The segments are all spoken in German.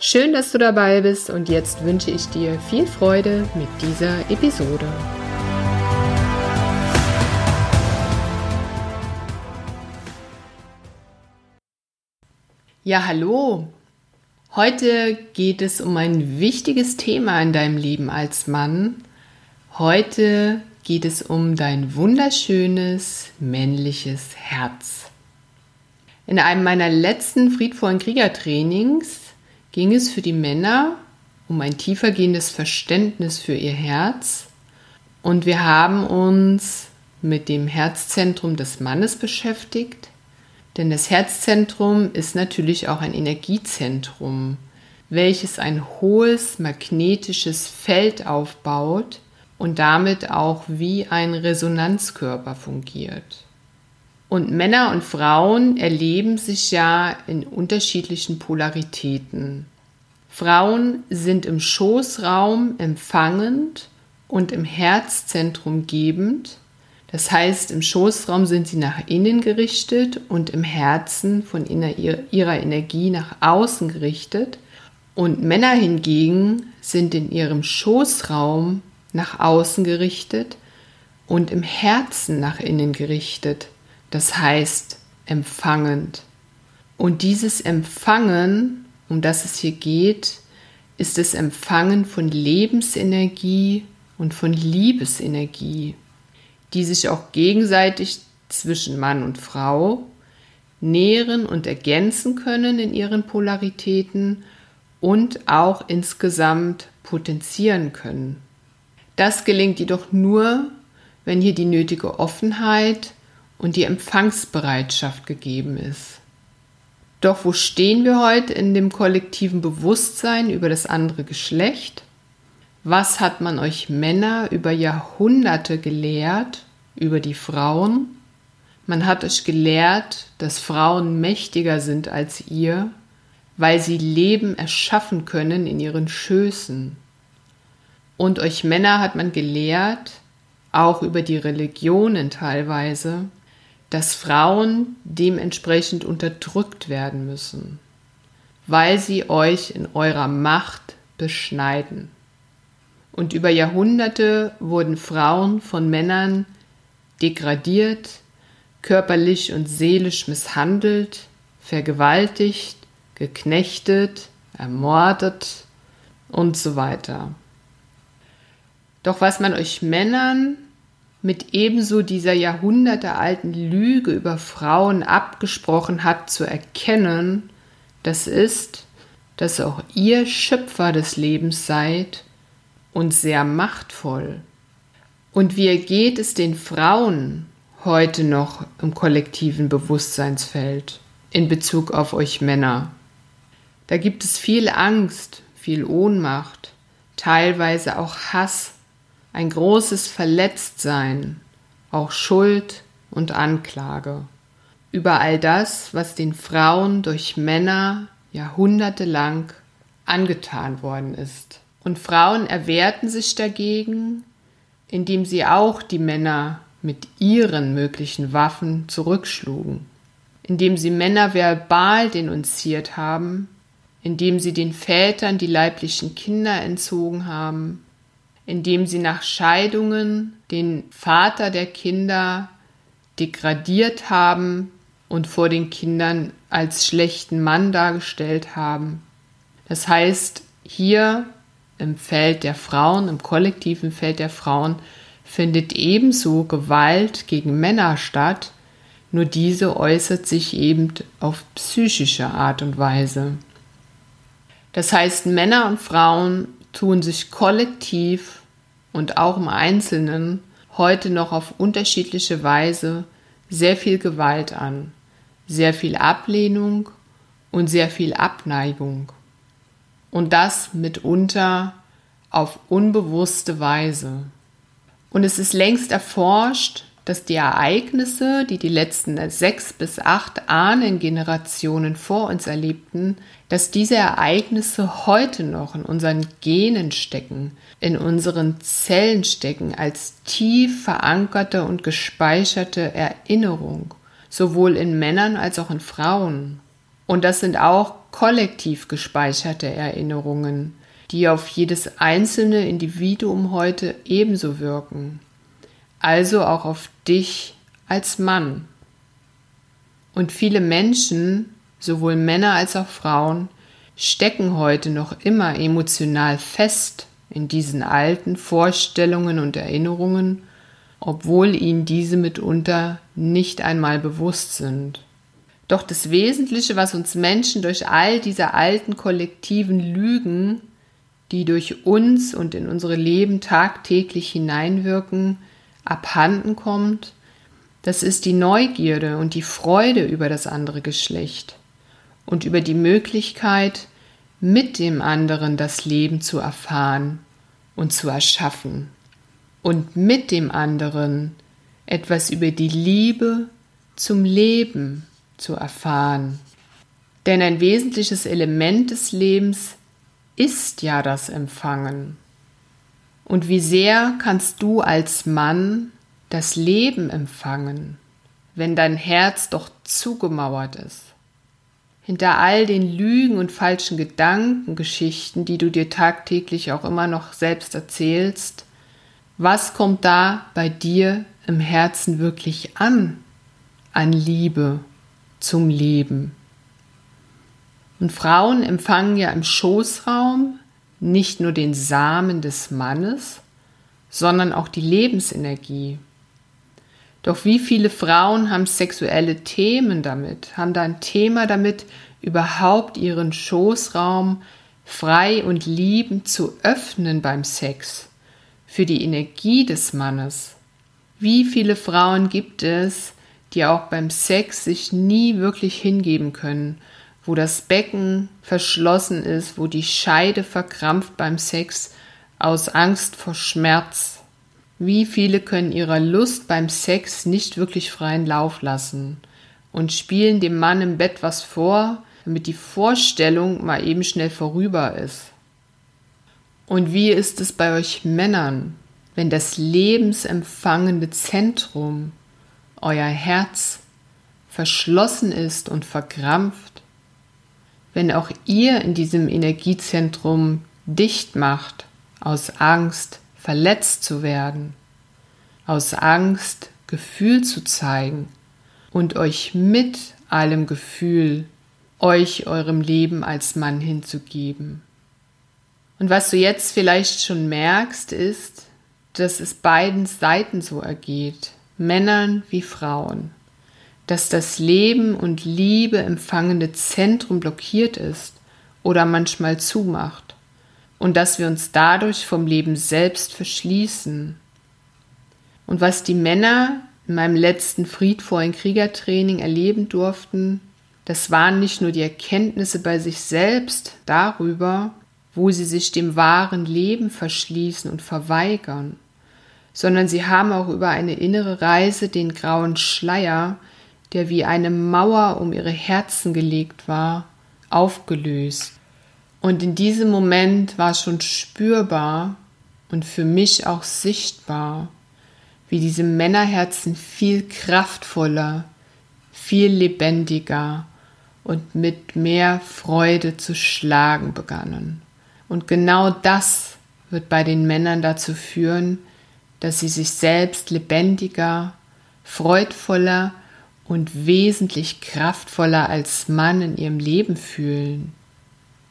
Schön, dass du dabei bist und jetzt wünsche ich dir viel Freude mit dieser Episode. Ja, hallo. Heute geht es um ein wichtiges Thema in deinem Leben als Mann. Heute geht es um dein wunderschönes männliches Herz. In einem meiner letzten friedvollen Kriegertrainings ging es für die Männer um ein tiefergehendes Verständnis für ihr Herz und wir haben uns mit dem Herzzentrum des Mannes beschäftigt, denn das Herzzentrum ist natürlich auch ein Energiezentrum, welches ein hohes magnetisches Feld aufbaut und damit auch wie ein Resonanzkörper fungiert. Und Männer und Frauen erleben sich ja in unterschiedlichen Polaritäten. Frauen sind im Schoßraum empfangend und im Herzzentrum gebend. Das heißt, im Schoßraum sind sie nach innen gerichtet und im Herzen von ihrer Energie nach außen gerichtet. Und Männer hingegen sind in ihrem Schoßraum nach außen gerichtet und im Herzen nach innen gerichtet das heißt empfangend. Und dieses Empfangen, um das es hier geht, ist das Empfangen von Lebensenergie und von Liebesenergie, die sich auch gegenseitig zwischen Mann und Frau nähren und ergänzen können in ihren Polaritäten und auch insgesamt potenzieren können. Das gelingt jedoch nur, wenn hier die nötige Offenheit und die Empfangsbereitschaft gegeben ist. Doch wo stehen wir heute in dem kollektiven Bewusstsein über das andere Geschlecht? Was hat man euch Männer über Jahrhunderte gelehrt über die Frauen? Man hat euch gelehrt, dass Frauen mächtiger sind als ihr, weil sie Leben erschaffen können in ihren Schößen. Und euch Männer hat man gelehrt, auch über die Religionen teilweise, dass Frauen dementsprechend unterdrückt werden müssen, weil sie euch in eurer Macht beschneiden. Und über Jahrhunderte wurden Frauen von Männern degradiert, körperlich und seelisch misshandelt, vergewaltigt, geknechtet, ermordet und so weiter. Doch was man euch Männern mit ebenso dieser jahrhundertealten Lüge über Frauen abgesprochen hat, zu erkennen, das ist, dass auch ihr Schöpfer des Lebens seid und sehr machtvoll. Und wie ergeht es den Frauen heute noch im kollektiven Bewusstseinsfeld in Bezug auf euch Männer? Da gibt es viel Angst, viel Ohnmacht, teilweise auch Hass ein großes Verletztsein, auch Schuld und Anklage. Über all das, was den Frauen durch Männer jahrhundertelang angetan worden ist. Und Frauen erwehrten sich dagegen, indem sie auch die Männer mit ihren möglichen Waffen zurückschlugen, indem sie Männer verbal denunziert haben, indem sie den Vätern die leiblichen Kinder entzogen haben, indem sie nach Scheidungen den Vater der Kinder degradiert haben und vor den Kindern als schlechten Mann dargestellt haben. Das heißt, hier im Feld der Frauen, im kollektiven Feld der Frauen, findet ebenso Gewalt gegen Männer statt, nur diese äußert sich eben auf psychische Art und Weise. Das heißt, Männer und Frauen tun sich kollektiv und auch im Einzelnen heute noch auf unterschiedliche Weise sehr viel Gewalt an, sehr viel Ablehnung und sehr viel Abneigung. Und das mitunter auf unbewusste Weise. Und es ist längst erforscht, dass die Ereignisse, die die letzten sechs bis acht Ahnengenerationen vor uns erlebten, dass diese Ereignisse heute noch in unseren Genen stecken, in unseren Zellen stecken, als tief verankerte und gespeicherte Erinnerung, sowohl in Männern als auch in Frauen. Und das sind auch kollektiv gespeicherte Erinnerungen, die auf jedes einzelne Individuum heute ebenso wirken also auch auf dich als Mann. Und viele Menschen, sowohl Männer als auch Frauen, stecken heute noch immer emotional fest in diesen alten Vorstellungen und Erinnerungen, obwohl ihnen diese mitunter nicht einmal bewusst sind. Doch das Wesentliche, was uns Menschen durch all diese alten kollektiven Lügen, die durch uns und in unsere Leben tagtäglich hineinwirken, abhanden kommt, das ist die Neugierde und die Freude über das andere Geschlecht und über die Möglichkeit, mit dem anderen das Leben zu erfahren und zu erschaffen und mit dem anderen etwas über die Liebe zum Leben zu erfahren. Denn ein wesentliches Element des Lebens ist ja das Empfangen. Und wie sehr kannst du als Mann das Leben empfangen, wenn dein Herz doch zugemauert ist? Hinter all den Lügen und falschen Gedankengeschichten, die du dir tagtäglich auch immer noch selbst erzählst, was kommt da bei dir im Herzen wirklich an, an Liebe zum Leben? Und Frauen empfangen ja im Schoßraum nicht nur den Samen des Mannes, sondern auch die Lebensenergie. Doch wie viele Frauen haben sexuelle Themen damit, haben da ein Thema damit, überhaupt ihren Schoßraum frei und liebend zu öffnen beim Sex, für die Energie des Mannes. Wie viele Frauen gibt es, die auch beim Sex sich nie wirklich hingeben können wo das Becken verschlossen ist, wo die Scheide verkrampft beim Sex aus Angst vor Schmerz. Wie viele können ihrer Lust beim Sex nicht wirklich freien Lauf lassen und spielen dem Mann im Bett was vor, damit die Vorstellung mal eben schnell vorüber ist. Und wie ist es bei euch Männern, wenn das lebensempfangende Zentrum, euer Herz, verschlossen ist und verkrampft? Wenn auch ihr in diesem Energiezentrum dicht macht, aus Angst verletzt zu werden, aus Angst Gefühl zu zeigen und euch mit allem Gefühl euch eurem Leben als Mann hinzugeben. Und was du jetzt vielleicht schon merkst, ist, dass es beiden Seiten so ergeht, Männern wie Frauen dass das Leben und Liebe empfangende Zentrum blockiert ist oder manchmal zumacht und dass wir uns dadurch vom Leben selbst verschließen. Und was die Männer in meinem letzten friedvollen Kriegertraining erleben durften, das waren nicht nur die Erkenntnisse bei sich selbst darüber, wo sie sich dem wahren Leben verschließen und verweigern, sondern sie haben auch über eine innere Reise den grauen Schleier der wie eine Mauer um ihre Herzen gelegt war, aufgelöst. Und in diesem Moment war schon spürbar und für mich auch sichtbar, wie diese Männerherzen viel kraftvoller, viel lebendiger und mit mehr Freude zu schlagen begannen. Und genau das wird bei den Männern dazu führen, dass sie sich selbst lebendiger, freudvoller und wesentlich kraftvoller als Mann in ihrem Leben fühlen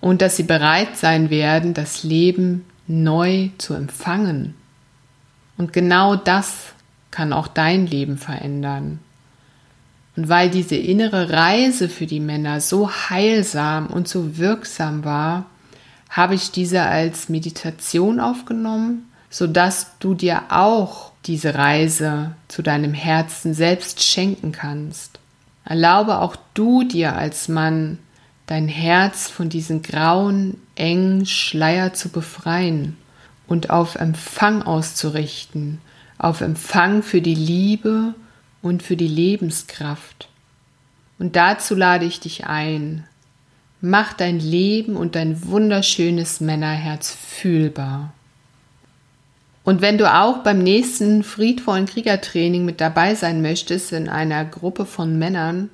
und dass sie bereit sein werden, das Leben neu zu empfangen. Und genau das kann auch dein Leben verändern. Und weil diese innere Reise für die Männer so heilsam und so wirksam war, habe ich diese als Meditation aufgenommen, sodass du dir auch diese Reise zu deinem Herzen selbst schenken kannst. Erlaube auch du dir als Mann, dein Herz von diesem grauen, engen Schleier zu befreien und auf Empfang auszurichten, auf Empfang für die Liebe und für die Lebenskraft. Und dazu lade ich dich ein. Mach dein Leben und dein wunderschönes Männerherz fühlbar. Und wenn du auch beim nächsten friedvollen Kriegertraining mit dabei sein möchtest in einer Gruppe von Männern,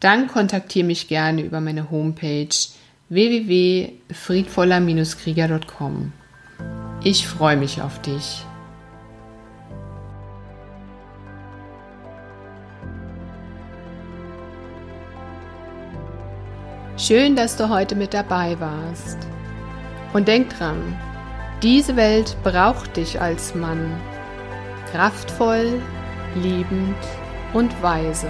dann kontaktiere mich gerne über meine Homepage www.friedvoller-krieger.com. Ich freue mich auf dich. Schön, dass du heute mit dabei warst. Und denk dran, diese Welt braucht dich als Mann. Kraftvoll, liebend und weise.